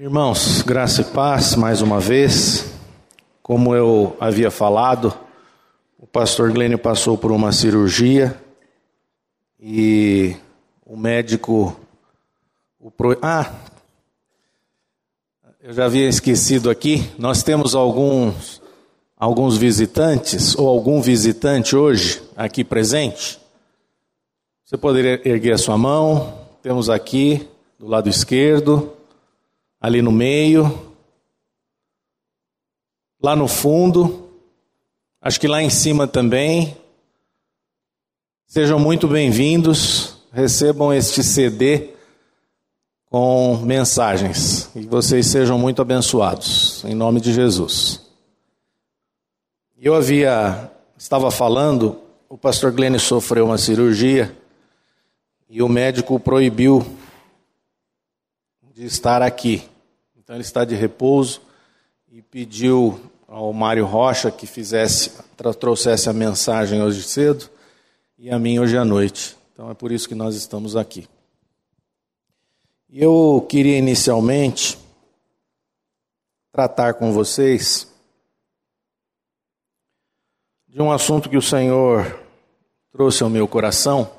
Irmãos, graça e paz mais uma vez. Como eu havia falado, o pastor Glênio passou por uma cirurgia e o médico. O pro... Ah, eu já havia esquecido aqui. Nós temos alguns, alguns visitantes, ou algum visitante hoje aqui presente. Você poderia erguer a sua mão. Temos aqui, do lado esquerdo ali no meio, lá no fundo, acho que lá em cima também. Sejam muito bem-vindos, recebam este CD com mensagens e vocês sejam muito abençoados, em nome de Jesus. Eu havia, estava falando, o pastor Glenn sofreu uma cirurgia e o médico proibiu de estar aqui. Então ele está de repouso e pediu ao Mário Rocha que fizesse, trouxesse a mensagem hoje cedo e a mim hoje à noite. Então é por isso que nós estamos aqui. Eu queria inicialmente tratar com vocês de um assunto que o Senhor trouxe ao meu coração,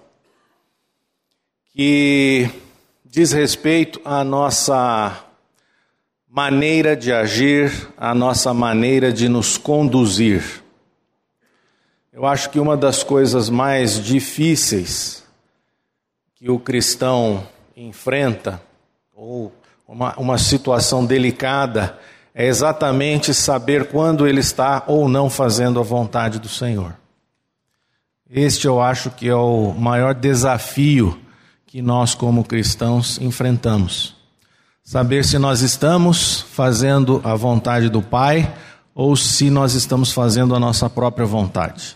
que diz respeito à nossa maneira de agir, à nossa maneira de nos conduzir. Eu acho que uma das coisas mais difíceis que o cristão enfrenta, ou uma, uma situação delicada, é exatamente saber quando ele está ou não fazendo a vontade do Senhor. Este eu acho que é o maior desafio que nós, como cristãos, enfrentamos. Saber se nós estamos fazendo a vontade do Pai ou se nós estamos fazendo a nossa própria vontade.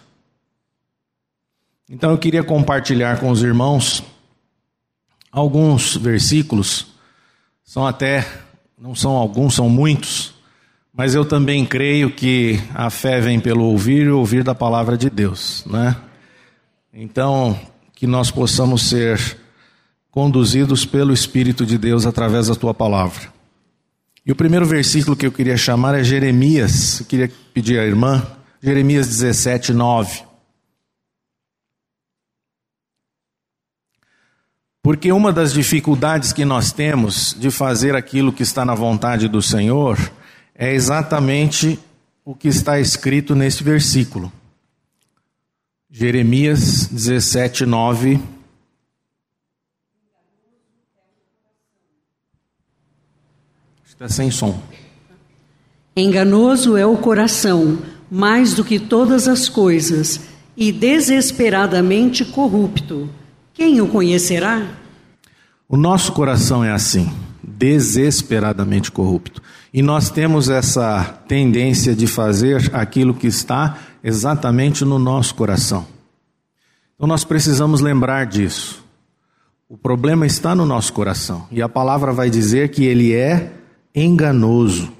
Então eu queria compartilhar com os irmãos alguns versículos, são até, não são alguns, são muitos, mas eu também creio que a fé vem pelo ouvir e ouvir da palavra de Deus, né? Então, que nós possamos ser conduzidos pelo Espírito de Deus através da tua palavra. E o primeiro versículo que eu queria chamar é Jeremias, eu queria pedir à irmã, Jeremias 17, 9. Porque uma das dificuldades que nós temos de fazer aquilo que está na vontade do Senhor é exatamente o que está escrito nesse versículo. Jeremias 17, 9 Está sem som. Enganoso é o coração, mais do que todas as coisas, e desesperadamente corrupto. Quem o conhecerá? O nosso coração é assim, desesperadamente corrupto. E nós temos essa tendência de fazer aquilo que está exatamente no nosso coração. Então nós precisamos lembrar disso. O problema está no nosso coração. E a palavra vai dizer que ele é enganoso,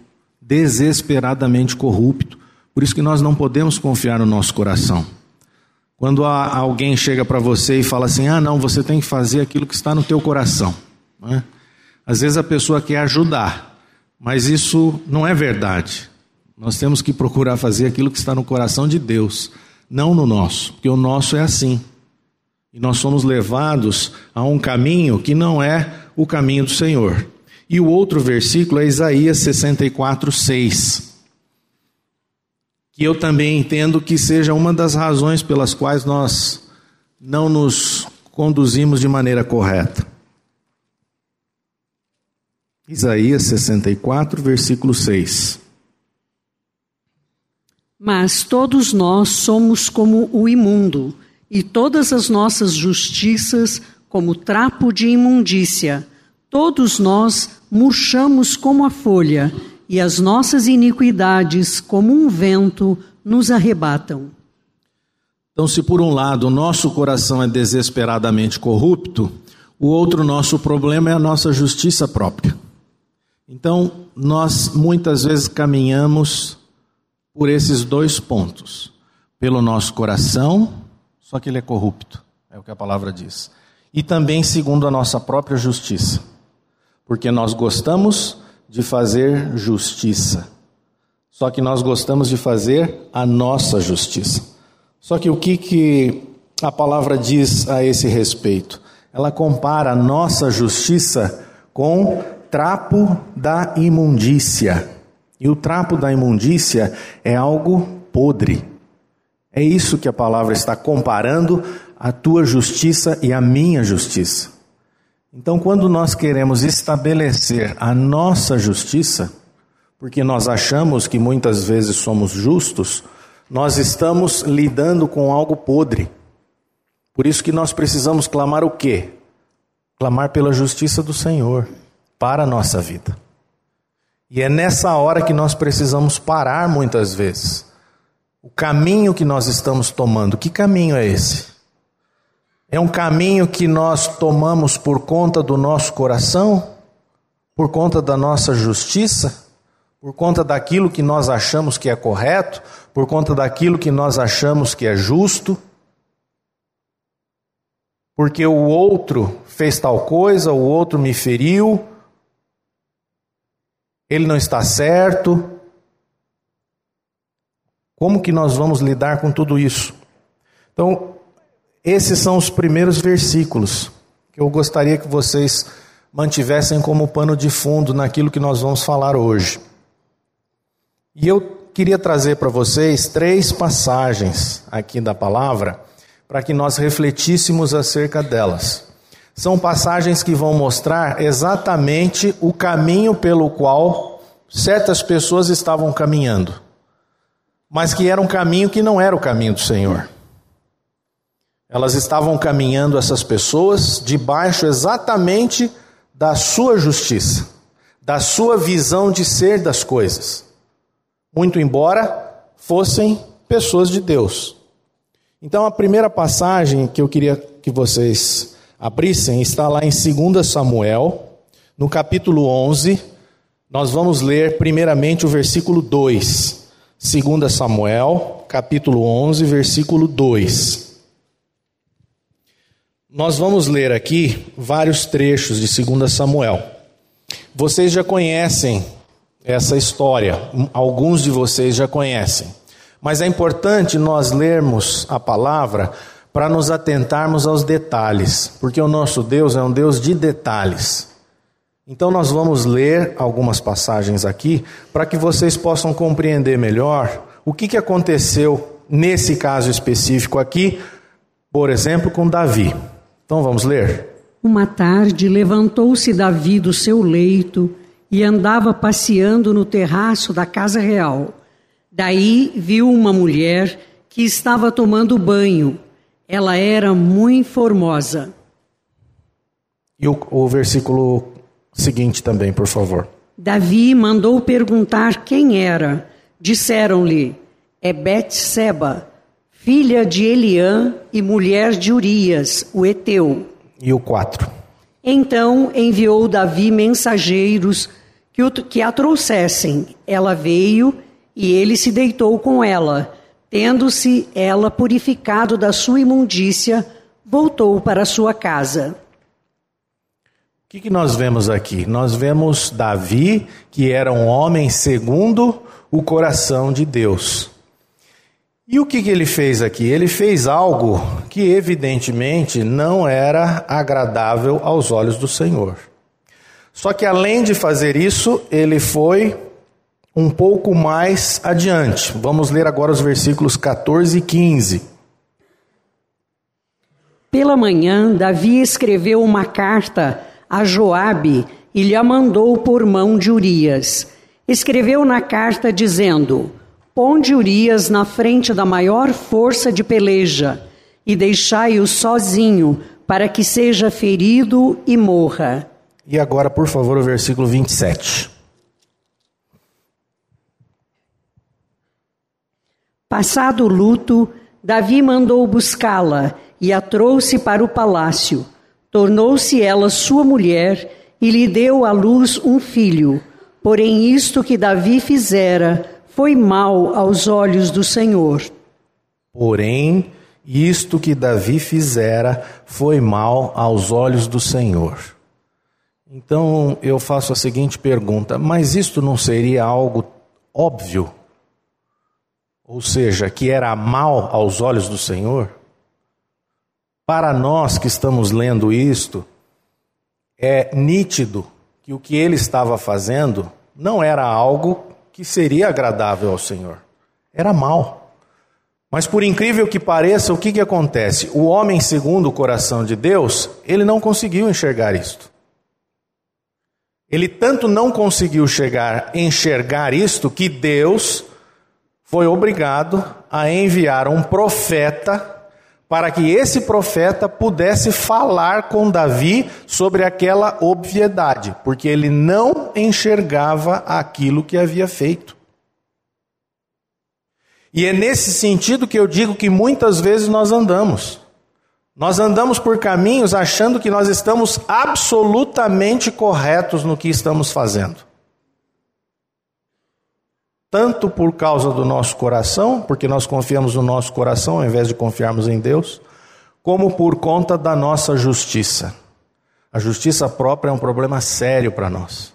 desesperadamente corrupto. Por isso que nós não podemos confiar no nosso coração. Quando alguém chega para você e fala assim: ah, não, você tem que fazer aquilo que está no teu coração. É? Às vezes a pessoa quer ajudar, mas isso não é verdade. Nós temos que procurar fazer aquilo que está no coração de Deus, não no nosso, porque o nosso é assim. E nós somos levados a um caminho que não é o caminho do Senhor. E o outro versículo é Isaías 64, 6. Que eu também entendo que seja uma das razões pelas quais nós não nos conduzimos de maneira correta. Isaías 64, versículo 6. Mas todos nós somos como o imundo, e todas as nossas justiças como trapo de imundícia Todos nós murchamos como a folha, e as nossas iniquidades, como um vento, nos arrebatam. Então, se por um lado o nosso coração é desesperadamente corrupto, o outro nosso problema é a nossa justiça própria. Então, nós muitas vezes caminhamos por esses dois pontos. Pelo nosso coração, só que ele é corrupto, é o que a palavra diz. E também segundo a nossa própria justiça porque nós gostamos de fazer justiça. Só que nós gostamos de fazer a nossa justiça. Só que o que, que a palavra diz a esse respeito? Ela compara a nossa justiça com trapo da imundícia. E o trapo da imundícia é algo podre. É isso que a palavra está comparando a tua justiça e a minha justiça. Então, quando nós queremos estabelecer a nossa justiça, porque nós achamos que muitas vezes somos justos, nós estamos lidando com algo podre. Por isso que nós precisamos clamar o quê? Clamar pela justiça do Senhor para a nossa vida. E é nessa hora que nós precisamos parar muitas vezes. O caminho que nós estamos tomando, que caminho é esse? É um caminho que nós tomamos por conta do nosso coração, por conta da nossa justiça, por conta daquilo que nós achamos que é correto, por conta daquilo que nós achamos que é justo porque o outro fez tal coisa, o outro me feriu, ele não está certo. Como que nós vamos lidar com tudo isso? Então, esses são os primeiros versículos que eu gostaria que vocês mantivessem como pano de fundo naquilo que nós vamos falar hoje. E eu queria trazer para vocês três passagens aqui da palavra para que nós refletíssemos acerca delas. São passagens que vão mostrar exatamente o caminho pelo qual certas pessoas estavam caminhando, mas que era um caminho que não era o caminho do Senhor. Elas estavam caminhando, essas pessoas, debaixo exatamente da sua justiça, da sua visão de ser das coisas, muito embora fossem pessoas de Deus. Então, a primeira passagem que eu queria que vocês abrissem está lá em 2 Samuel, no capítulo 11. Nós vamos ler primeiramente o versículo 2. 2 Samuel, capítulo 11, versículo 2. Nós vamos ler aqui vários trechos de 2 Samuel. Vocês já conhecem essa história, alguns de vocês já conhecem. Mas é importante nós lermos a palavra para nos atentarmos aos detalhes, porque o nosso Deus é um Deus de detalhes. Então nós vamos ler algumas passagens aqui para que vocês possam compreender melhor o que, que aconteceu nesse caso específico aqui, por exemplo, com Davi. Então vamos ler. Uma tarde levantou-se Davi do seu leito e andava passeando no terraço da casa real. Daí viu uma mulher que estava tomando banho. Ela era muito formosa. E o, o versículo seguinte também, por favor. Davi mandou perguntar quem era. Disseram-lhe: É Betseba, filha de Eliã e mulher de Urias, o heteu. E o 4. Então enviou Davi mensageiros que, o, que a trouxessem. Ela veio e ele se deitou com ela. Tendo-se ela purificado da sua imundícia, voltou para sua casa. O que, que nós vemos aqui? Nós vemos Davi, que era um homem segundo o coração de Deus. E o que, que ele fez aqui? Ele fez algo que, evidentemente, não era agradável aos olhos do Senhor. Só que, além de fazer isso, ele foi um pouco mais adiante. Vamos ler agora os versículos 14 e 15. Pela manhã, Davi escreveu uma carta a Joabe e lhe a mandou por mão de Urias. Escreveu na carta dizendo: Ponde Urias na frente da maior força de peleja e deixai-o sozinho, para que seja ferido e morra. E agora, por favor, o versículo 27. Passado o luto, Davi mandou buscá-la e a trouxe para o palácio. Tornou-se ela sua mulher e lhe deu à luz um filho. Porém, isto que Davi fizera foi mal aos olhos do Senhor. Porém, isto que Davi fizera foi mal aos olhos do Senhor. Então eu faço a seguinte pergunta: mas isto não seria algo óbvio? Ou seja, que era mal aos olhos do Senhor? Para nós que estamos lendo isto, é nítido que o que ele estava fazendo não era algo que seria agradável ao Senhor, era mal. Mas por incrível que pareça, o que, que acontece? O homem, segundo o coração de Deus, ele não conseguiu enxergar isto. Ele tanto não conseguiu chegar, enxergar isto que Deus foi obrigado a enviar um profeta para que esse profeta pudesse falar com Davi sobre aquela obviedade, porque ele não enxergava aquilo que havia feito. E é nesse sentido que eu digo que muitas vezes nós andamos. Nós andamos por caminhos achando que nós estamos absolutamente corretos no que estamos fazendo. Tanto por causa do nosso coração, porque nós confiamos no nosso coração ao invés de confiarmos em Deus, como por conta da nossa justiça. A justiça própria é um problema sério para nós.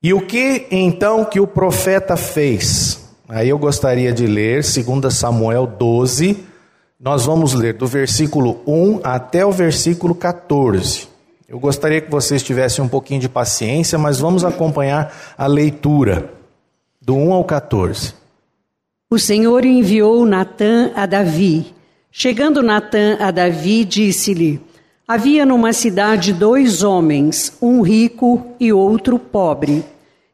E o que então que o profeta fez? Aí eu gostaria de ler 2 Samuel 12, nós vamos ler do versículo 1 até o versículo 14. Eu gostaria que vocês tivessem um pouquinho de paciência, mas vamos acompanhar a leitura do 1 ao 14. O Senhor enviou Natã a Davi. Chegando Natã a Davi, disse-lhe: Havia numa cidade dois homens, um rico e outro pobre.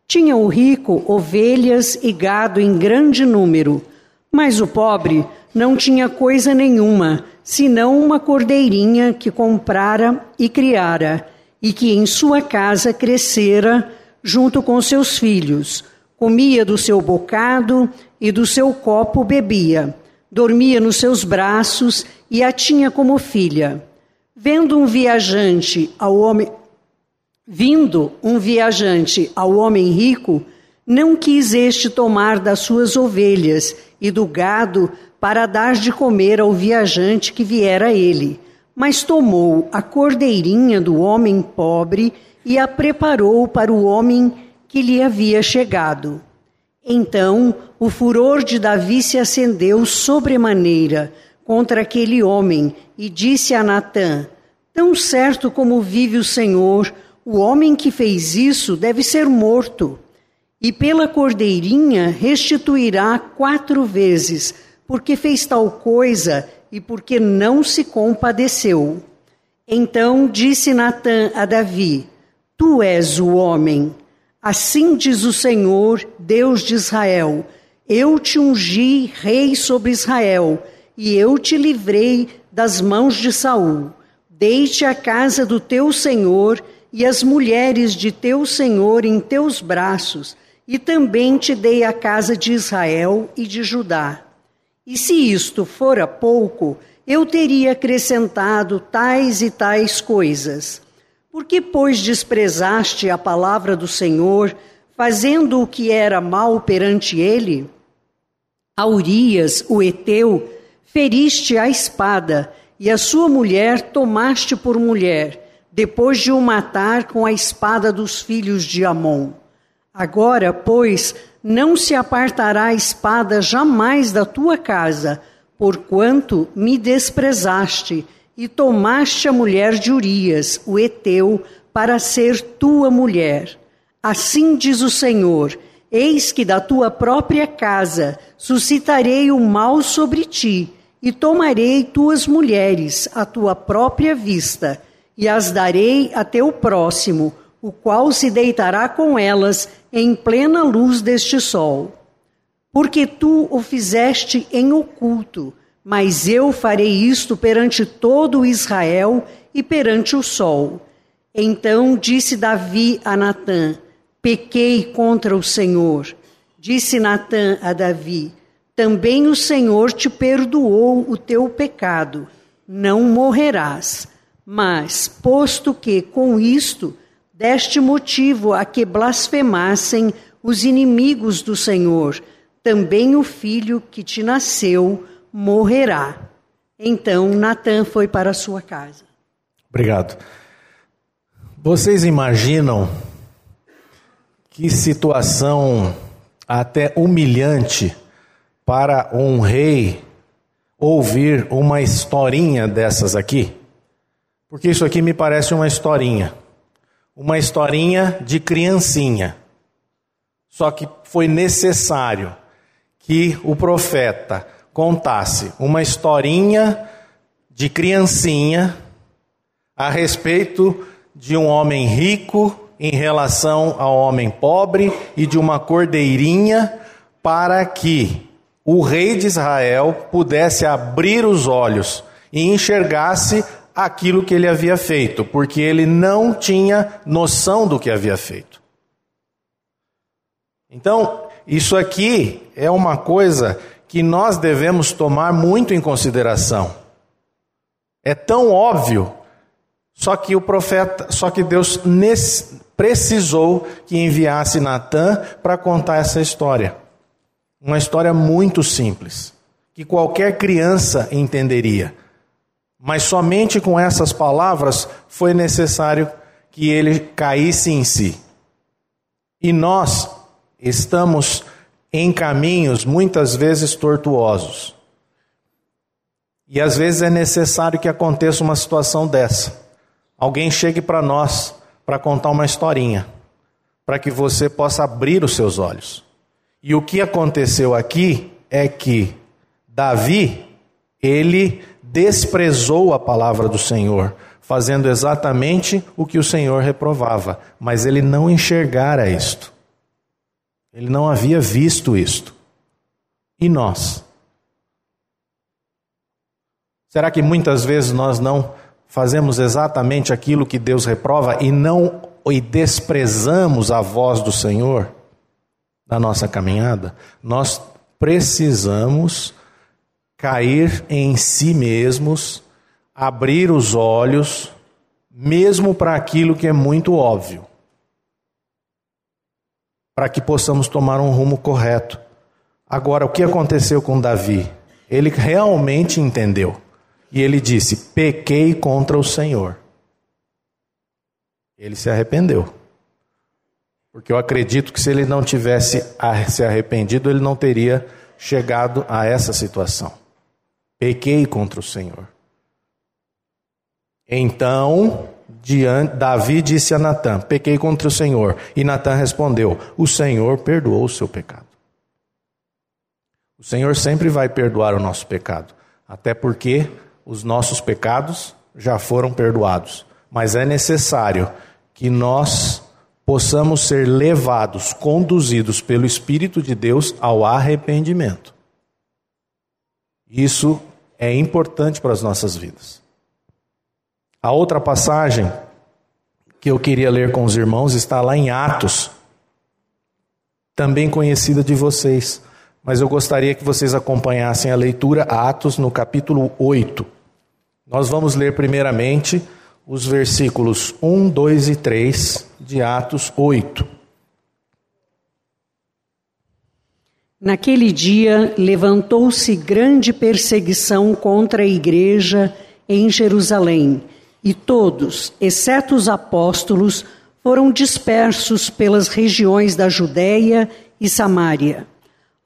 Tinha o rico ovelhas e gado em grande número, mas o pobre não tinha coisa nenhuma, senão uma cordeirinha que comprara e criara, e que em sua casa crescera junto com seus filhos. Comia do seu bocado e do seu copo bebia. Dormia nos seus braços e a tinha como filha. Vendo um viajante ao homem Vindo um viajante ao homem rico, não quis este tomar das suas ovelhas e do gado para dar de comer ao viajante que viera a ele, mas tomou a cordeirinha do homem pobre e a preparou para o homem que lhe havia chegado. Então o furor de Davi se acendeu sobremaneira contra aquele homem e disse a Natã: Tão certo como vive o Senhor, o homem que fez isso deve ser morto. E pela cordeirinha restituirá quatro vezes porque fez tal coisa e porque não se compadeceu. Então disse Natã a Davi: Tu és o homem. Assim diz o Senhor, Deus de Israel: Eu te ungi rei sobre Israel, e eu te livrei das mãos de Saul. Deixe a casa do teu senhor e as mulheres de teu senhor em teus braços, e também te dei a casa de Israel e de Judá. E se isto fora pouco, eu teria acrescentado tais e tais coisas. Porque, pois, desprezaste a palavra do Senhor, fazendo o que era mal perante ele? A Urias, o Eteu, feriste a espada, e a sua mulher tomaste por mulher, depois de o matar com a espada dos filhos de Amon. Agora, pois, não se apartará a espada jamais da tua casa, porquanto me desprezaste e tomaste a mulher de Urias, o Eteu, para ser tua mulher. Assim diz o Senhor: Eis que da tua própria casa suscitarei o mal sobre ti, e tomarei tuas mulheres à tua própria vista, e as darei a teu próximo, o qual se deitará com elas em plena luz deste sol. Porque tu o fizeste em oculto, mas eu farei isto perante todo Israel e perante o sol. Então disse Davi a Natã: Pequei contra o Senhor. Disse Natã a Davi: Também o Senhor te perdoou o teu pecado. Não morrerás. Mas, posto que com isto deste motivo a que blasfemassem os inimigos do Senhor, também o filho que te nasceu morrerá. Então Natã foi para sua casa. Obrigado. Vocês imaginam que situação até humilhante para um rei ouvir uma historinha dessas aqui? Porque isso aqui me parece uma historinha. Uma historinha de criancinha. Só que foi necessário que o profeta contasse uma historinha de criancinha a respeito de um homem rico em relação ao homem pobre e de uma cordeirinha para que o rei de Israel pudesse abrir os olhos e enxergasse aquilo que ele havia feito, porque ele não tinha noção do que havia feito. Então, isso aqui é uma coisa que nós devemos tomar muito em consideração. É tão óbvio, só que o profeta, só que Deus precisou que enviasse Natan para contar essa história. Uma história muito simples, que qualquer criança entenderia. Mas somente com essas palavras foi necessário que ele caísse em si. E nós estamos em caminhos muitas vezes tortuosos. E às vezes é necessário que aconteça uma situação dessa. Alguém chegue para nós para contar uma historinha, para que você possa abrir os seus olhos. E o que aconteceu aqui é que Davi, ele desprezou a palavra do Senhor, fazendo exatamente o que o Senhor reprovava, mas ele não enxergara isto. Ele não havia visto isto. E nós? Será que muitas vezes nós não fazemos exatamente aquilo que Deus reprova e não e desprezamos a voz do Senhor na nossa caminhada? Nós precisamos cair em si mesmos, abrir os olhos, mesmo para aquilo que é muito óbvio, para que possamos tomar um rumo correto. Agora, o que aconteceu com Davi? Ele realmente entendeu. E ele disse: Pequei contra o Senhor. Ele se arrependeu. Porque eu acredito que se ele não tivesse se arrependido, ele não teria chegado a essa situação pequei contra o Senhor. Então, diante, Davi disse a Natã: Pequei contra o Senhor. E Natã respondeu: O Senhor perdoou o seu pecado. O Senhor sempre vai perdoar o nosso pecado, até porque os nossos pecados já foram perdoados. Mas é necessário que nós possamos ser levados, conduzidos pelo Espírito de Deus ao arrependimento. Isso é importante para as nossas vidas. A outra passagem que eu queria ler com os irmãos está lá em Atos, também conhecida de vocês, mas eu gostaria que vocês acompanhassem a leitura Atos no capítulo 8. Nós vamos ler primeiramente os versículos 1, 2 e 3 de Atos 8. Naquele dia levantou-se grande perseguição contra a igreja em Jerusalém, e todos, exceto os apóstolos, foram dispersos pelas regiões da Judéia e Samária.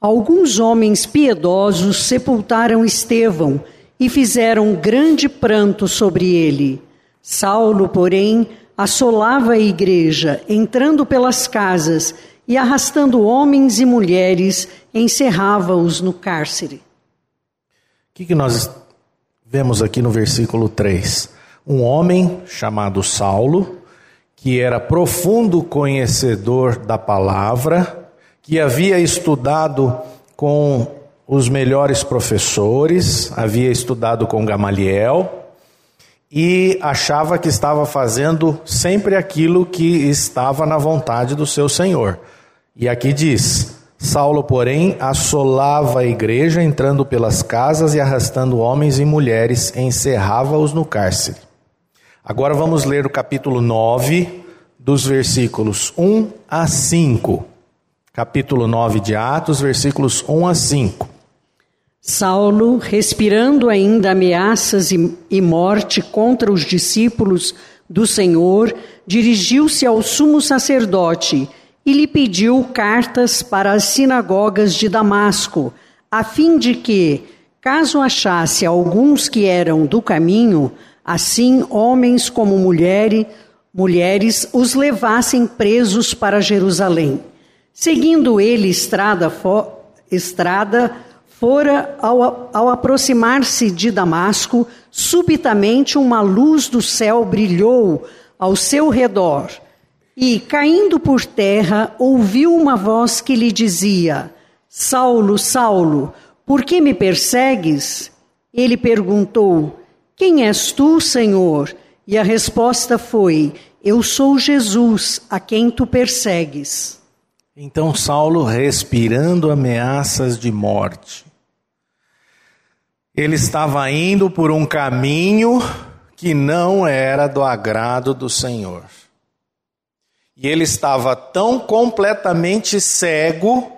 Alguns homens piedosos sepultaram Estevão e fizeram grande pranto sobre ele. Saulo, porém, assolava a igreja, entrando pelas casas e arrastando homens e mulheres, encerrava-os no cárcere. O que, que nós vemos aqui no versículo 3? Um homem chamado Saulo, que era profundo conhecedor da palavra, que havia estudado com os melhores professores, havia estudado com Gamaliel, e achava que estava fazendo sempre aquilo que estava na vontade do seu Senhor. E aqui diz: Saulo, porém, assolava a igreja, entrando pelas casas e arrastando homens e mulheres, encerrava-os no cárcere. Agora vamos ler o capítulo 9, dos versículos 1 a 5. Capítulo 9 de Atos, versículos 1 a 5. Saulo, respirando ainda ameaças e, morte contra os discípulos do Senhor, dirigiu-se ao sumo sacerdote e lhe pediu cartas para as sinagogas de Damasco, a fim de que, caso achasse alguns que eram do caminho, assim homens como mulheres, mulheres os levassem presos para Jerusalém. Seguindo ele estrada, fo, estrada fora, ao, ao aproximar-se de Damasco, subitamente uma luz do céu brilhou ao seu redor. E, caindo por terra, ouviu uma voz que lhe dizia: Saulo, Saulo, por que me persegues? Ele perguntou: Quem és tu, Senhor? E a resposta foi: Eu sou Jesus, a quem tu persegues. Então Saulo, respirando ameaças de morte, ele estava indo por um caminho que não era do agrado do Senhor. E ele estava tão completamente cego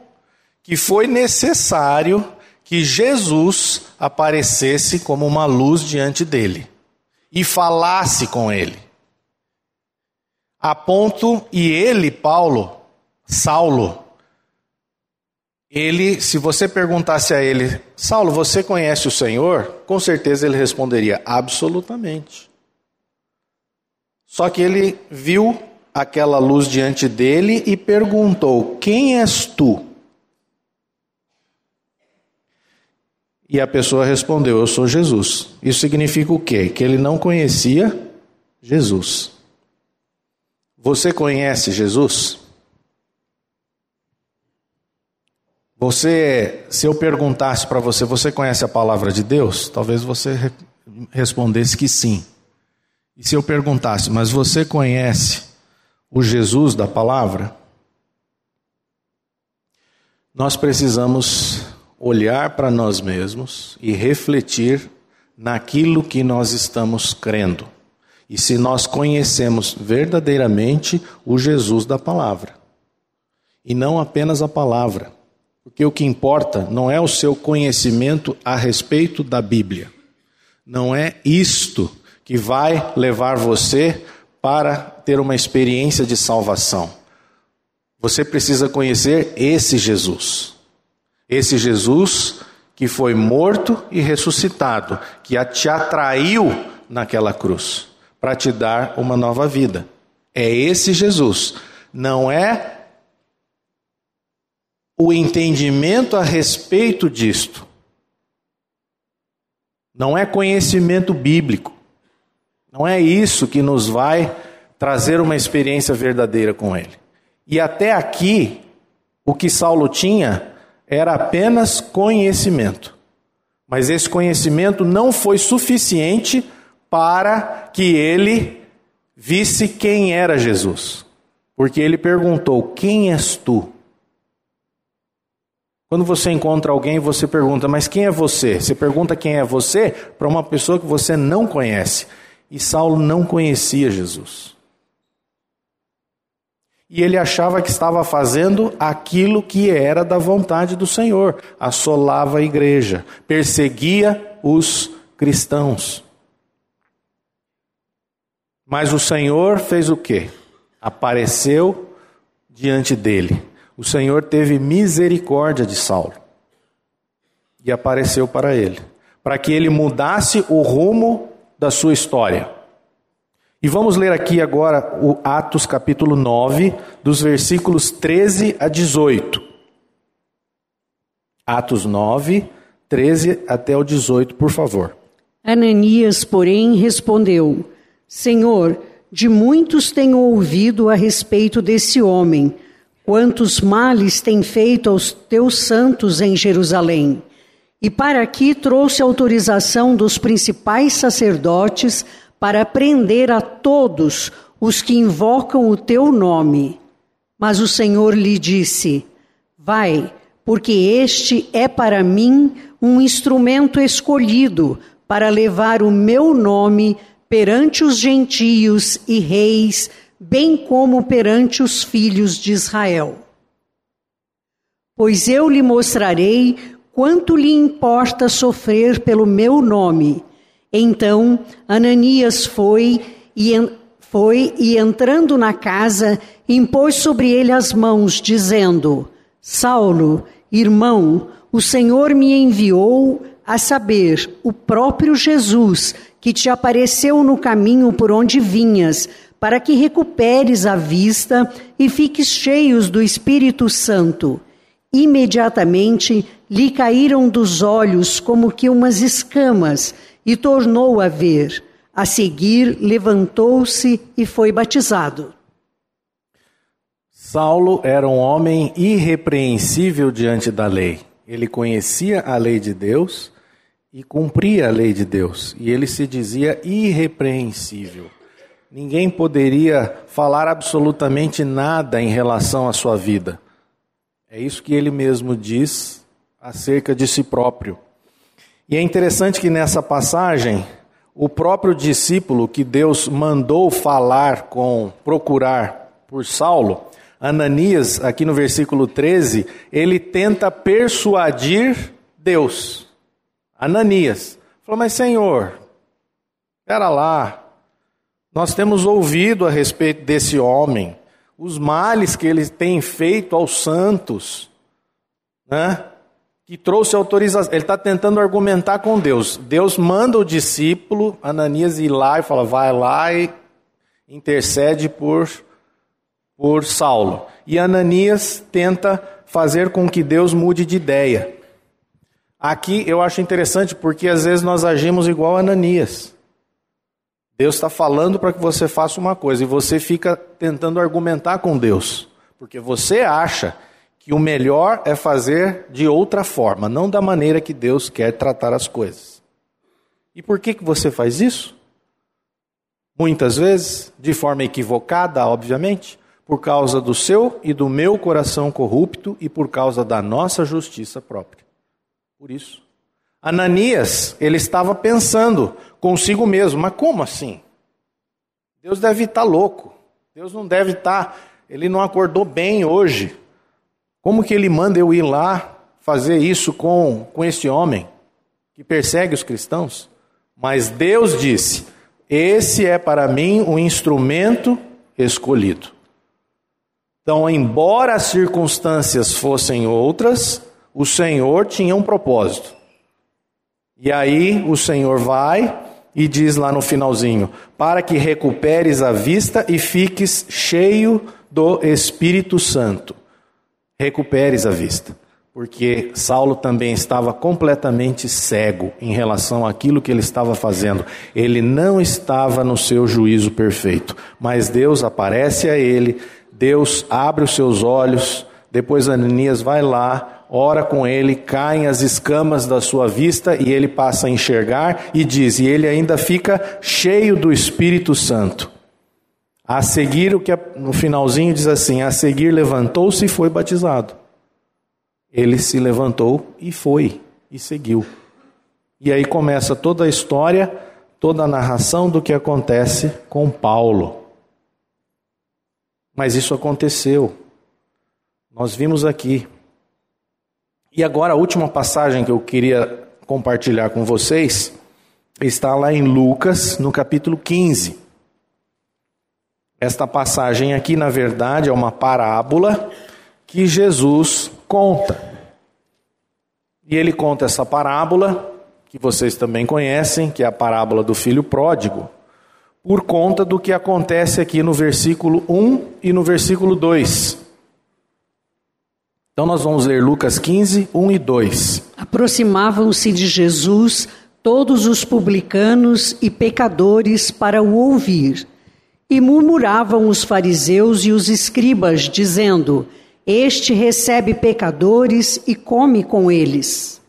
que foi necessário que Jesus aparecesse como uma luz diante dele e falasse com ele. A ponto, e ele, Paulo, Saulo, ele, se você perguntasse a ele, Saulo, você conhece o Senhor? Com certeza ele responderia, absolutamente. Só que ele viu aquela luz diante dele e perguntou: Quem és tu? E a pessoa respondeu: Eu sou Jesus. Isso significa o quê? Que ele não conhecia Jesus. Você conhece Jesus? Você, se eu perguntasse para você, você conhece a palavra de Deus? Talvez você respondesse que sim. E se eu perguntasse, mas você conhece o Jesus da palavra? Nós precisamos olhar para nós mesmos e refletir naquilo que nós estamos crendo. E se nós conhecemos verdadeiramente o Jesus da palavra. E não apenas a palavra. Porque o que importa não é o seu conhecimento a respeito da Bíblia. Não é isto que vai levar você para ter uma experiência de salvação. Você precisa conhecer esse Jesus. Esse Jesus que foi morto e ressuscitado, que te atraiu naquela cruz para te dar uma nova vida. É esse Jesus. Não é o entendimento a respeito disto. Não é conhecimento bíblico. Não é isso que nos vai trazer uma experiência verdadeira com Ele. E até aqui, o que Saulo tinha era apenas conhecimento. Mas esse conhecimento não foi suficiente para que ele visse quem era Jesus. Porque ele perguntou: Quem és tu? Quando você encontra alguém, você pergunta, mas quem é você? Você pergunta quem é você para uma pessoa que você não conhece. E Saulo não conhecia Jesus. E ele achava que estava fazendo aquilo que era da vontade do Senhor, assolava a igreja, perseguia os cristãos. Mas o Senhor fez o quê? Apareceu diante dele o Senhor teve misericórdia de Saulo e apareceu para ele, para que ele mudasse o rumo da sua história. E vamos ler aqui agora o Atos capítulo 9, dos versículos 13 a 18. Atos 9, 13 até o 18, por favor. Ananias, porém, respondeu: Senhor, de muitos tenho ouvido a respeito desse homem quantos males tem feito aos teus santos em Jerusalém. E para aqui trouxe autorização dos principais sacerdotes para prender a todos os que invocam o teu nome. Mas o Senhor lhe disse: Vai, porque este é para mim um instrumento escolhido para levar o meu nome perante os gentios e reis bem como perante os filhos de Israel. Pois eu lhe mostrarei quanto lhe importa sofrer pelo meu nome. Então Ananias foi e Foi e entrando na casa, impôs sobre ele as mãos, dizendo: Saulo, irmão, o Senhor me enviou a saber, o próprio Jesus, que te apareceu no caminho por onde vinhas, para que recuperes a vista e fiques cheios do Espírito Santo. Imediatamente lhe caíram dos olhos como que umas escamas, e tornou a ver. A seguir, levantou-se e foi batizado. Saulo era um homem irrepreensível diante da lei. Ele conhecia a lei de Deus e cumpria a lei de Deus, e ele se dizia irrepreensível. Ninguém poderia falar absolutamente nada em relação à sua vida. É isso que ele mesmo diz acerca de si próprio. E é interessante que nessa passagem, o próprio discípulo que Deus mandou falar com, procurar por Saulo, Ananias, aqui no versículo 13, ele tenta persuadir Deus. Ananias falou: Mas Senhor, espera lá, nós temos ouvido a respeito desse homem, os males que ele tem feito aos santos, né? Que trouxe autorização. Ele está tentando argumentar com Deus. Deus manda o discípulo, Ananias, ir lá e fala: vai lá e intercede por, por Saulo. E Ananias tenta fazer com que Deus mude de ideia. Aqui eu acho interessante porque às vezes nós agimos igual Ananias. Deus está falando para que você faça uma coisa e você fica tentando argumentar com Deus, porque você acha que o melhor é fazer de outra forma, não da maneira que Deus quer tratar as coisas. E por que, que você faz isso? Muitas vezes, de forma equivocada, obviamente, por causa do seu e do meu coração corrupto e por causa da nossa justiça própria por isso. Ananias, ele estava pensando consigo mesmo, mas como assim? Deus deve estar louco. Deus não deve estar, ele não acordou bem hoje. Como que ele manda eu ir lá fazer isso com, com esse homem que persegue os cristãos? Mas Deus disse: Esse é para mim o instrumento escolhido. Então, embora as circunstâncias fossem outras, o Senhor tinha um propósito. E aí o Senhor vai e diz lá no finalzinho: para que recuperes a vista e fiques cheio do Espírito Santo. Recuperes a vista. Porque Saulo também estava completamente cego em relação àquilo que ele estava fazendo. Ele não estava no seu juízo perfeito. Mas Deus aparece a ele, Deus abre os seus olhos, depois Ananias vai lá, ora com ele, caem as escamas da sua vista e ele passa a enxergar e diz, e ele ainda fica cheio do Espírito Santo. A seguir, o que no finalzinho diz assim: a seguir levantou-se e foi batizado. Ele se levantou e foi, e seguiu. E aí começa toda a história, toda a narração do que acontece com Paulo. Mas isso aconteceu. Nós vimos aqui e agora a última passagem que eu queria compartilhar com vocês está lá em Lucas, no capítulo 15. Esta passagem aqui, na verdade, é uma parábola que Jesus conta. E ele conta essa parábola, que vocês também conhecem, que é a parábola do filho pródigo, por conta do que acontece aqui no versículo 1 e no versículo 2. Então nós vamos ler Lucas 15, 1 e 2. Aproximavam-se de Jesus todos os publicanos e pecadores para o ouvir. E murmuravam os fariseus e os escribas, dizendo: Este recebe pecadores e come com eles.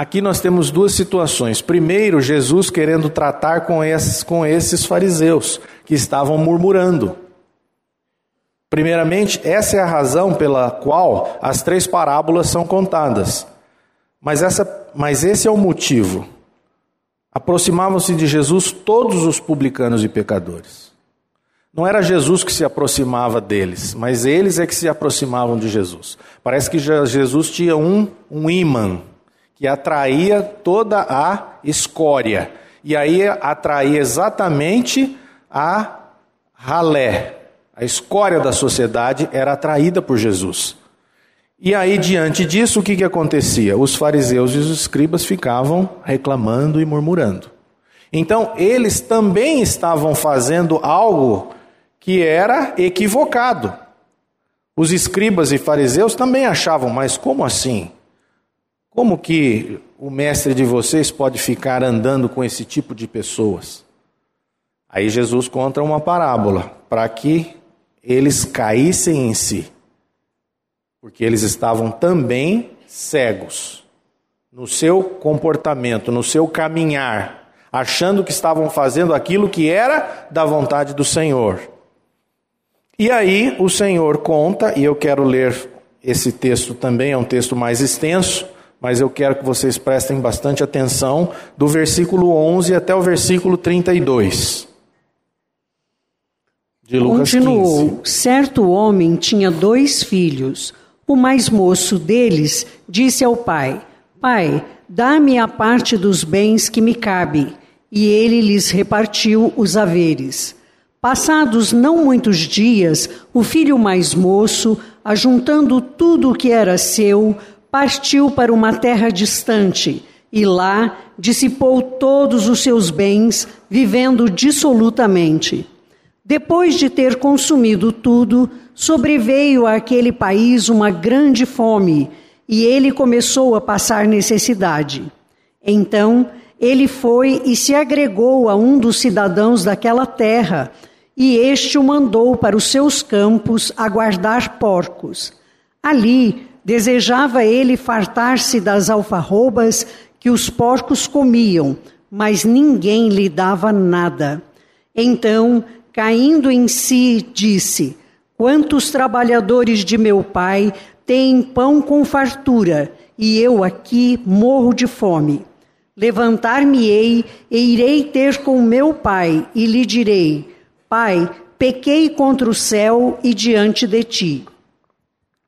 Aqui nós temos duas situações. Primeiro, Jesus querendo tratar com esses, com esses fariseus que estavam murmurando. Primeiramente, essa é a razão pela qual as três parábolas são contadas. Mas, essa, mas esse é o motivo. Aproximavam-se de Jesus todos os publicanos e pecadores. Não era Jesus que se aproximava deles, mas eles é que se aproximavam de Jesus. Parece que Jesus tinha um, um imã que atraía toda a escória. E aí atraía exatamente a ralé, a escória da sociedade, era atraída por Jesus. E aí, diante disso, o que, que acontecia? Os fariseus e os escribas ficavam reclamando e murmurando. Então, eles também estavam fazendo algo que era equivocado. Os escribas e fariseus também achavam, mas como assim? Como que o mestre de vocês pode ficar andando com esse tipo de pessoas? Aí Jesus conta uma parábola para que eles caíssem em si porque eles estavam também cegos no seu comportamento, no seu caminhar, achando que estavam fazendo aquilo que era da vontade do Senhor. E aí o Senhor conta, e eu quero ler esse texto também, é um texto mais extenso, mas eu quero que vocês prestem bastante atenção, do versículo 11 até o versículo 32. De Lucas Continuou: 15. Certo homem tinha dois filhos. O mais moço deles disse ao pai: Pai, dá-me a parte dos bens que me cabe. E ele lhes repartiu os haveres. Passados não muitos dias, o filho mais moço, ajuntando tudo o que era seu, partiu para uma terra distante e lá dissipou todos os seus bens, vivendo dissolutamente. Depois de ter consumido tudo, sobreveio àquele país uma grande fome e ele começou a passar necessidade. Então ele foi e se agregou a um dos cidadãos daquela terra, e este o mandou para os seus campos a guardar porcos. Ali desejava ele fartar-se das alfarrobas que os porcos comiam, mas ninguém lhe dava nada. Então, caindo em si, disse: Quantos trabalhadores de meu pai têm pão com fartura, e eu aqui morro de fome. Levantar-me-ei e irei ter com meu pai, e lhe direi: Pai, pequei contra o céu e diante de ti.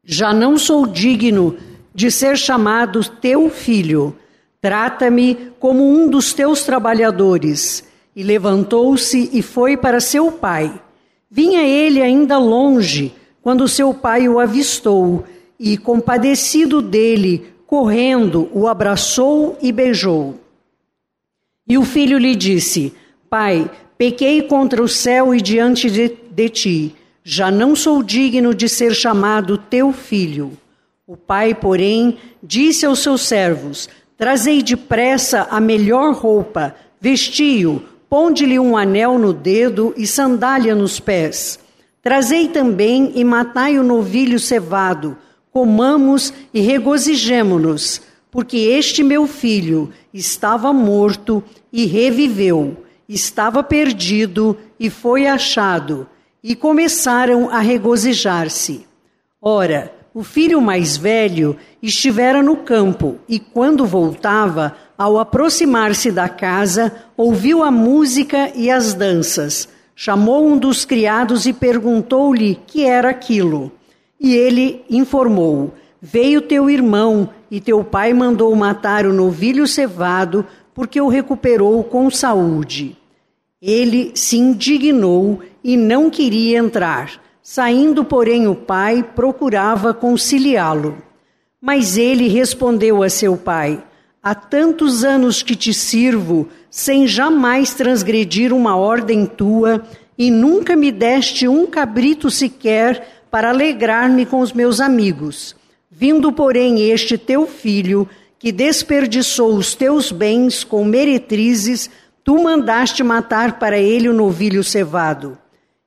Já não sou digno de ser chamado teu filho. Trata-me como um dos teus trabalhadores. E levantou-se e foi para seu pai. Vinha ele ainda longe, quando seu pai o avistou, e, compadecido dele, correndo, o abraçou e beijou. E o filho lhe disse: Pai, pequei contra o céu e diante de, de ti, já não sou digno de ser chamado teu filho. O pai, porém, disse aos seus servos: Trazei depressa a melhor roupa, vestiu Ponde-lhe um anel no dedo e sandália nos pés. Trazei também e matai o novilho cevado. Comamos e regozijemo-nos, porque este meu filho estava morto e reviveu, estava perdido e foi achado. E começaram a regozijar-se. Ora, o filho mais velho estivera no campo e, quando voltava, ao aproximar-se da casa, ouviu a música e as danças. Chamou um dos criados e perguntou-lhe que era aquilo. E ele informou: Veio teu irmão e teu pai mandou matar o novilho cevado porque o recuperou com saúde. Ele se indignou e não queria entrar. Saindo, porém, o pai procurava conciliá-lo. Mas ele respondeu a seu pai: Há tantos anos que te sirvo, sem jamais transgredir uma ordem tua, e nunca me deste um cabrito sequer para alegrar-me com os meus amigos. Vindo, porém, este teu filho, que desperdiçou os teus bens com meretrizes, tu mandaste matar para ele o novilho cevado.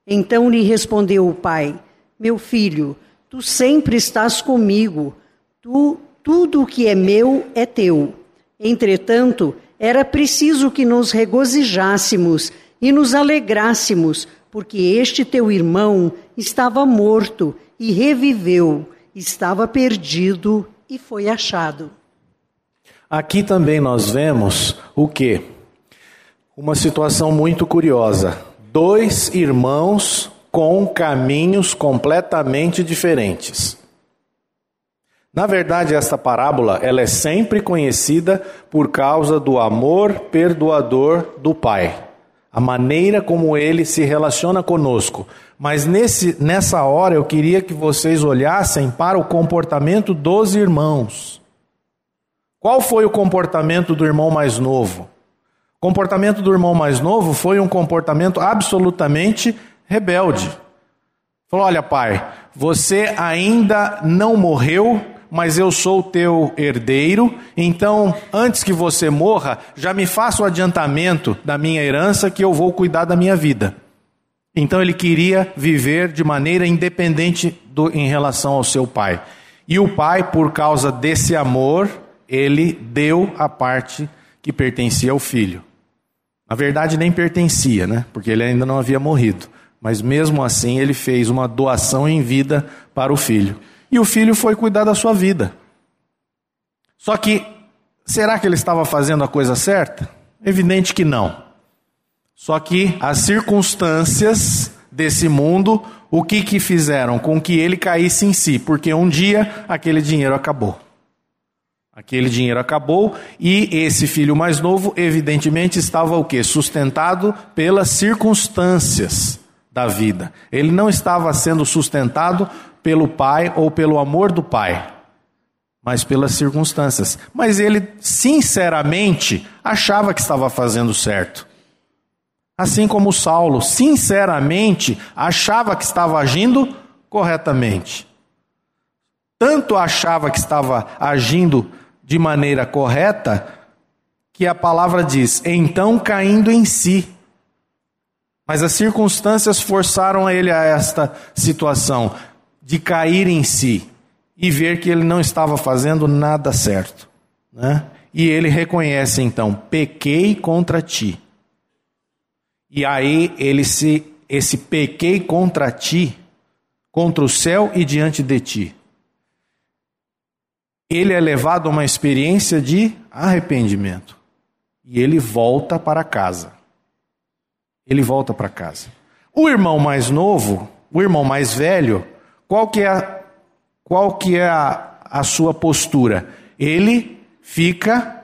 Então lhe respondeu o pai: Meu filho, tu sempre estás comigo, tu, tudo o que é meu é teu. Entretanto, era preciso que nos regozijássemos e nos alegrássemos, porque este teu irmão estava morto e reviveu, estava perdido e foi achado. Aqui também nós vemos o que? Uma situação muito curiosa. Dois irmãos com caminhos completamente diferentes. Na verdade, esta parábola ela é sempre conhecida por causa do amor perdoador do pai. a maneira como ele se relaciona conosco. Mas nesse, nessa hora eu queria que vocês olhassem para o comportamento dos irmãos. Qual foi o comportamento do irmão mais novo? O comportamento do irmão mais novo foi um comportamento absolutamente rebelde. Falou: Olha, pai, você ainda não morreu, mas eu sou teu herdeiro, então antes que você morra, já me faça o adiantamento da minha herança que eu vou cuidar da minha vida. Então ele queria viver de maneira independente do, em relação ao seu pai. E o pai, por causa desse amor, ele deu a parte que pertencia ao filho. Na verdade, nem pertencia, né? Porque ele ainda não havia morrido. Mas mesmo assim, ele fez uma doação em vida para o filho e o filho foi cuidar da sua vida. Só que, será que ele estava fazendo a coisa certa? Evidente que não. Só que as circunstâncias desse mundo, o que que fizeram com que ele caísse em si? Porque um dia aquele dinheiro acabou. Aquele dinheiro acabou e esse filho mais novo, evidentemente, estava o que? Sustentado pelas circunstâncias da vida. Ele não estava sendo sustentado pelo pai ou pelo amor do pai, mas pelas circunstâncias. Mas ele, sinceramente, achava que estava fazendo certo. Assim como Saulo, sinceramente, achava que estava agindo corretamente. Tanto achava que estava agindo de maneira correta, que a palavra diz: então caindo em si. Mas as circunstâncias forçaram ele a esta situação de cair em si e ver que ele não estava fazendo nada certo. Né? E ele reconhece então: pequei contra ti. E aí ele se esse pequei contra ti, contra o céu e diante de ti. Ele é levado a uma experiência de arrependimento. E ele volta para casa ele volta para casa. O irmão mais novo, o irmão mais velho, qual que é a, qual que é a, a sua postura? Ele fica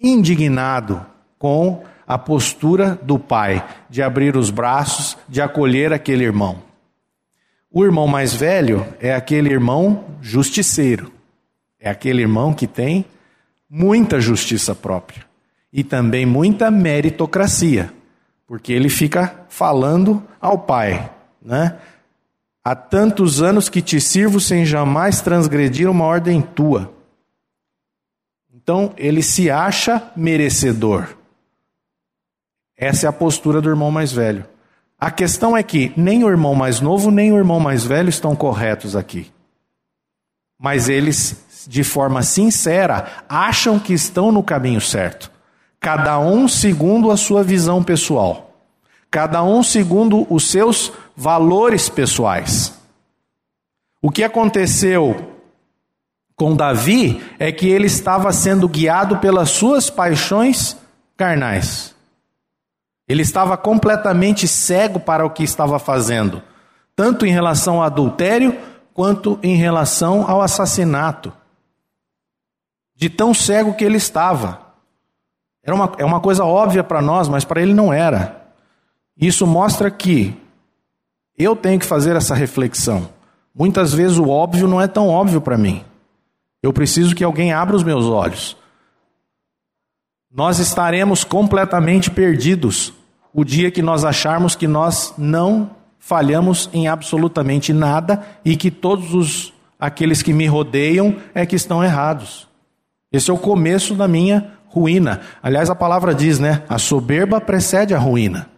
indignado com a postura do pai de abrir os braços, de acolher aquele irmão. O irmão mais velho é aquele irmão justiceiro. É aquele irmão que tem muita justiça própria e também muita meritocracia porque ele fica falando ao Pai, né? Há tantos anos que te sirvo sem jamais transgredir uma ordem tua. Então ele se acha merecedor. Essa é a postura do irmão mais velho. A questão é que nem o irmão mais novo nem o irmão mais velho estão corretos aqui. Mas eles, de forma sincera, acham que estão no caminho certo cada um segundo a sua visão pessoal, cada um segundo os seus valores pessoais. O que aconteceu com Davi é que ele estava sendo guiado pelas suas paixões carnais. Ele estava completamente cego para o que estava fazendo, tanto em relação ao adultério quanto em relação ao assassinato. De tão cego que ele estava. Era uma, é uma coisa óbvia para nós, mas para ele não era. Isso mostra que eu tenho que fazer essa reflexão. Muitas vezes o óbvio não é tão óbvio para mim. Eu preciso que alguém abra os meus olhos. Nós estaremos completamente perdidos o dia que nós acharmos que nós não falhamos em absolutamente nada e que todos os aqueles que me rodeiam é que estão errados. Esse é o começo da minha ruína. Aliás, a palavra diz, né? A soberba precede a ruína.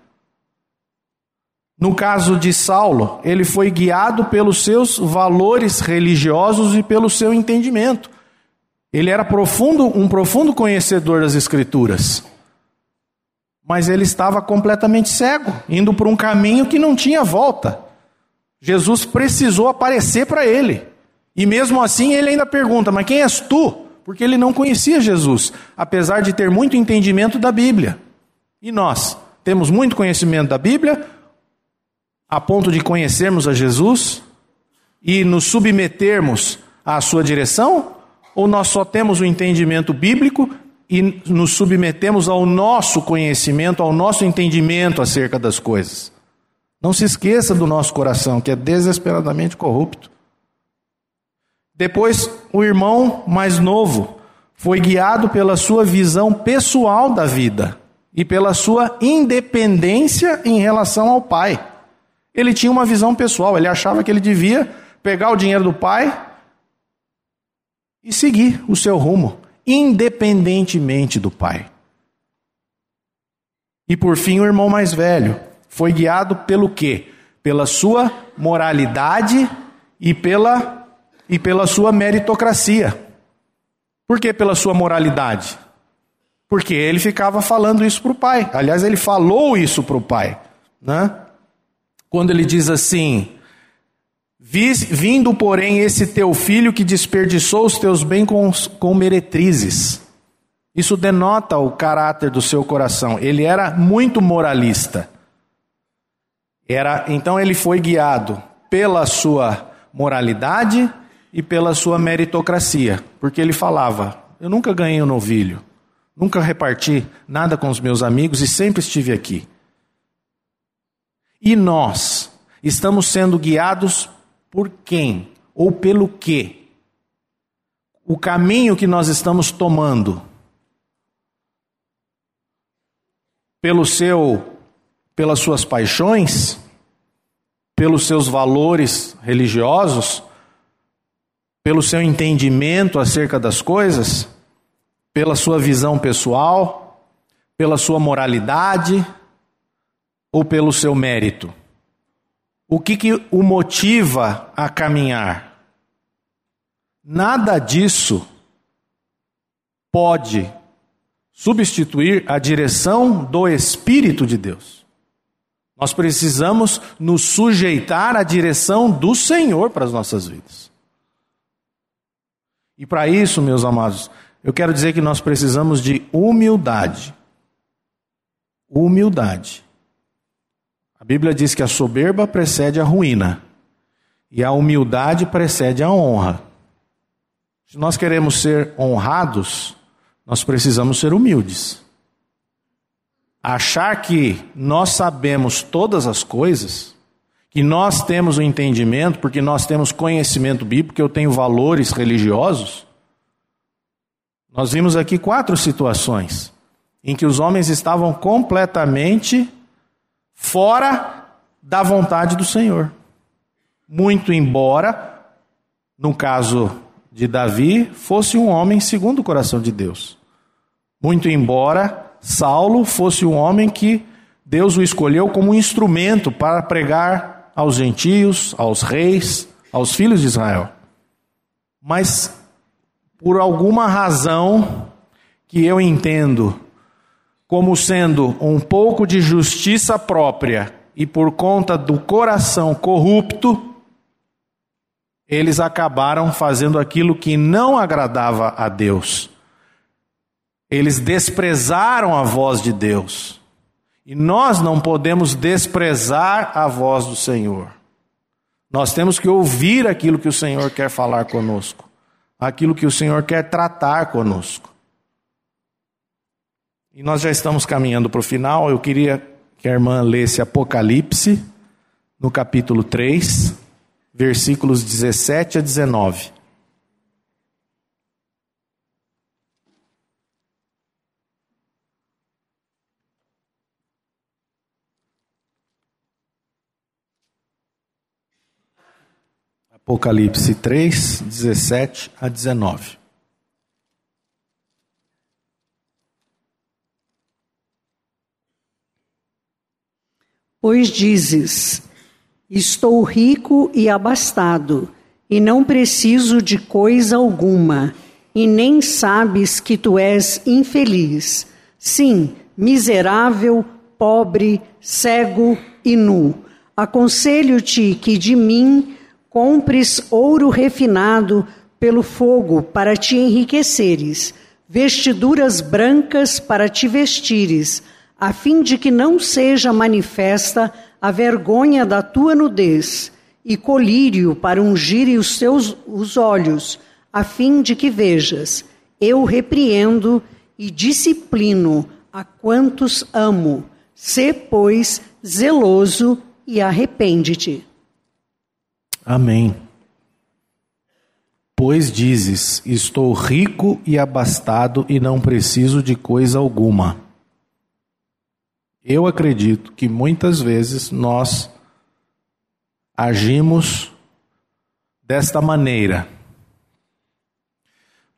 No caso de Saulo, ele foi guiado pelos seus valores religiosos e pelo seu entendimento. Ele era profundo, um profundo conhecedor das Escrituras. Mas ele estava completamente cego, indo por um caminho que não tinha volta. Jesus precisou aparecer para ele. E mesmo assim ele ainda pergunta: Mas quem és tu? Porque ele não conhecia Jesus, apesar de ter muito entendimento da Bíblia. E nós temos muito conhecimento da Bíblia, a ponto de conhecermos a Jesus e nos submetermos à sua direção? Ou nós só temos o entendimento bíblico e nos submetemos ao nosso conhecimento, ao nosso entendimento acerca das coisas. Não se esqueça do nosso coração, que é desesperadamente corrupto. Depois, o irmão mais novo foi guiado pela sua visão pessoal da vida e pela sua independência em relação ao pai. Ele tinha uma visão pessoal, ele achava que ele devia pegar o dinheiro do pai e seguir o seu rumo, independentemente do pai. E por fim, o irmão mais velho foi guiado pelo quê? Pela sua moralidade e pela e pela sua meritocracia. Por que pela sua moralidade? Porque ele ficava falando isso para o pai. Aliás, ele falou isso para o pai, né? Quando ele diz assim: Vindo, porém, esse teu filho que desperdiçou os teus bens com, com meretrizes. Isso denota o caráter do seu coração. Ele era muito moralista. Era, então ele foi guiado pela sua moralidade e pela sua meritocracia, porque ele falava: Eu nunca ganhei um novilho, nunca reparti nada com os meus amigos e sempre estive aqui. E nós estamos sendo guiados por quem ou pelo que? O caminho que nós estamos tomando pelo seu pelas suas paixões, pelos seus valores religiosos, pelo seu entendimento acerca das coisas, pela sua visão pessoal, pela sua moralidade ou pelo seu mérito? O que, que o motiva a caminhar? Nada disso pode substituir a direção do Espírito de Deus. Nós precisamos nos sujeitar à direção do Senhor para as nossas vidas. E para isso, meus amados, eu quero dizer que nós precisamos de humildade. Humildade. A Bíblia diz que a soberba precede a ruína e a humildade precede a honra. Se nós queremos ser honrados, nós precisamos ser humildes. Achar que nós sabemos todas as coisas, que nós temos o entendimento, porque nós temos conhecimento bíblico, eu tenho valores religiosos. Nós vimos aqui quatro situações em que os homens estavam completamente fora da vontade do Senhor. Muito embora, no caso de Davi, fosse um homem segundo o coração de Deus. Muito embora Saulo fosse um homem que Deus o escolheu como um instrumento para pregar aos gentios, aos reis, aos filhos de Israel. Mas por alguma razão que eu entendo como sendo um pouco de justiça própria e por conta do coração corrupto, eles acabaram fazendo aquilo que não agradava a Deus. Eles desprezaram a voz de Deus. E nós não podemos desprezar a voz do Senhor. Nós temos que ouvir aquilo que o Senhor quer falar conosco, aquilo que o Senhor quer tratar conosco. E nós já estamos caminhando para o final. Eu queria que a irmã lesse Apocalipse, no capítulo 3, versículos 17 a 19. Apocalipse 3, 17 a 19. Pois dizes: Estou rico e abastado, e não preciso de coisa alguma, e nem sabes que tu és infeliz. Sim, miserável, pobre, cego e nu. Aconselho-te que de mim compres ouro refinado pelo fogo para te enriqueceres, vestiduras brancas para te vestires a fim de que não seja manifesta a vergonha da tua nudez, e colírio para ungir os teus os olhos, a fim de que vejas. Eu repreendo e disciplino a quantos amo. Sê, pois, zeloso e arrepende-te. Amém. Pois dizes: Estou rico e abastado e não preciso de coisa alguma. Eu acredito que muitas vezes nós agimos desta maneira.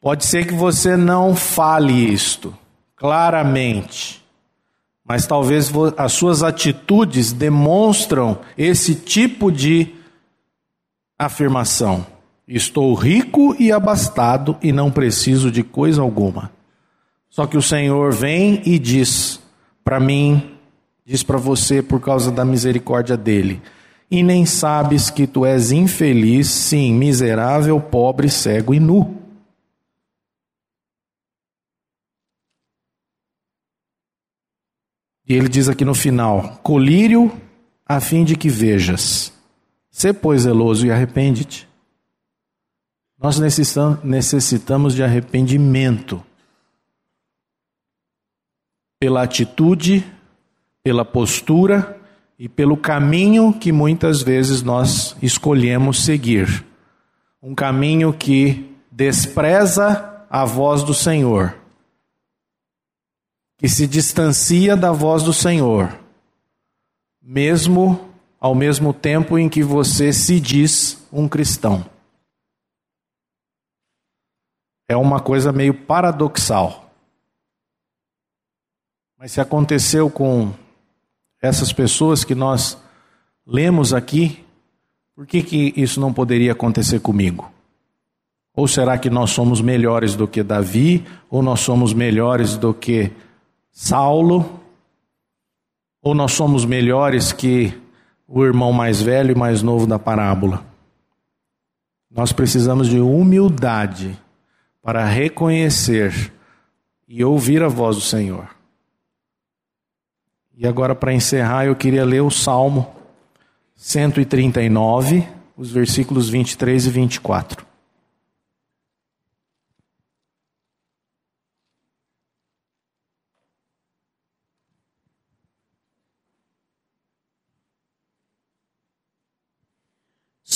Pode ser que você não fale isto claramente, mas talvez as suas atitudes demonstram esse tipo de afirmação. Estou rico e abastado e não preciso de coisa alguma. Só que o Senhor vem e diz para mim, diz para você por causa da misericórdia dele: E nem sabes que tu és infeliz, sim, miserável, pobre, cego e nu. E ele diz aqui no final: colírio a fim de que vejas. Sê, pois, zeloso e arrepende-te. Nós necessitamos de arrependimento pela atitude, pela postura e pelo caminho que muitas vezes nós escolhemos seguir. Um caminho que despreza a voz do Senhor, que se distancia da voz do Senhor, mesmo ao mesmo tempo em que você se diz um cristão. É uma coisa meio paradoxal. Mas se aconteceu com essas pessoas que nós lemos aqui, por que, que isso não poderia acontecer comigo? Ou será que nós somos melhores do que Davi? Ou nós somos melhores do que Saulo? Ou nós somos melhores que o irmão mais velho e mais novo da parábola? Nós precisamos de humildade para reconhecer e ouvir a voz do Senhor. E agora, para encerrar, eu queria ler o Salmo 139, os versículos 23 e 24.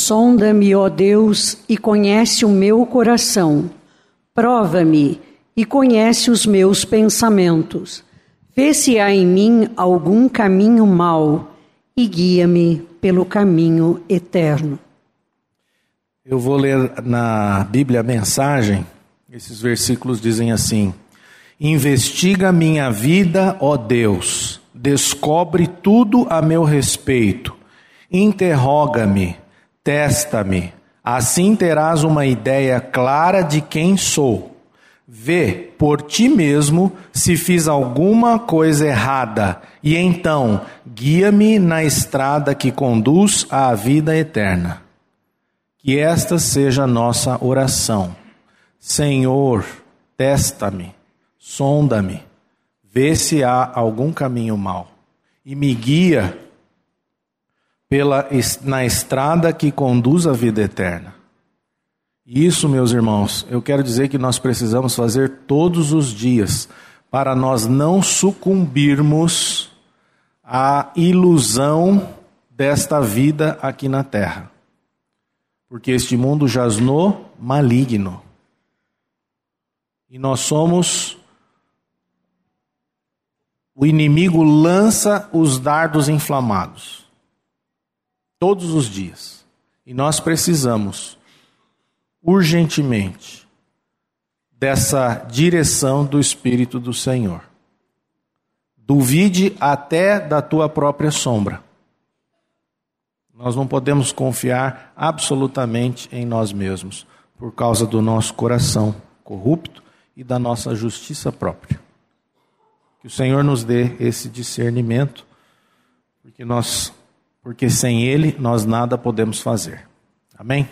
Sonda-me, ó Deus, e conhece o meu coração Prova-me e conhece os meus pensamentos. Vê se há em mim algum caminho mau e guia-me pelo caminho eterno. Eu vou ler na Bíblia a mensagem. Esses versículos dizem assim: Investiga minha vida, ó Deus, descobre tudo a meu respeito, interroga-me, testa-me Assim terás uma ideia clara de quem sou. Vê por ti mesmo se fiz alguma coisa errada, e então guia-me na estrada que conduz à vida eterna. Que esta seja nossa oração. Senhor, testa-me, sonda-me, vê se há algum caminho mau, e me guia pela, na estrada que conduz à vida eterna. Isso, meus irmãos, eu quero dizer que nós precisamos fazer todos os dias para nós não sucumbirmos à ilusão desta vida aqui na terra. Porque este mundo jaz no maligno. E nós somos. O inimigo lança os dardos inflamados todos os dias. E nós precisamos urgentemente dessa direção do Espírito do Senhor. Duvide até da tua própria sombra. Nós não podemos confiar absolutamente em nós mesmos, por causa do nosso coração corrupto e da nossa justiça própria. Que o Senhor nos dê esse discernimento, porque nós porque sem Ele nós nada podemos fazer. Amém?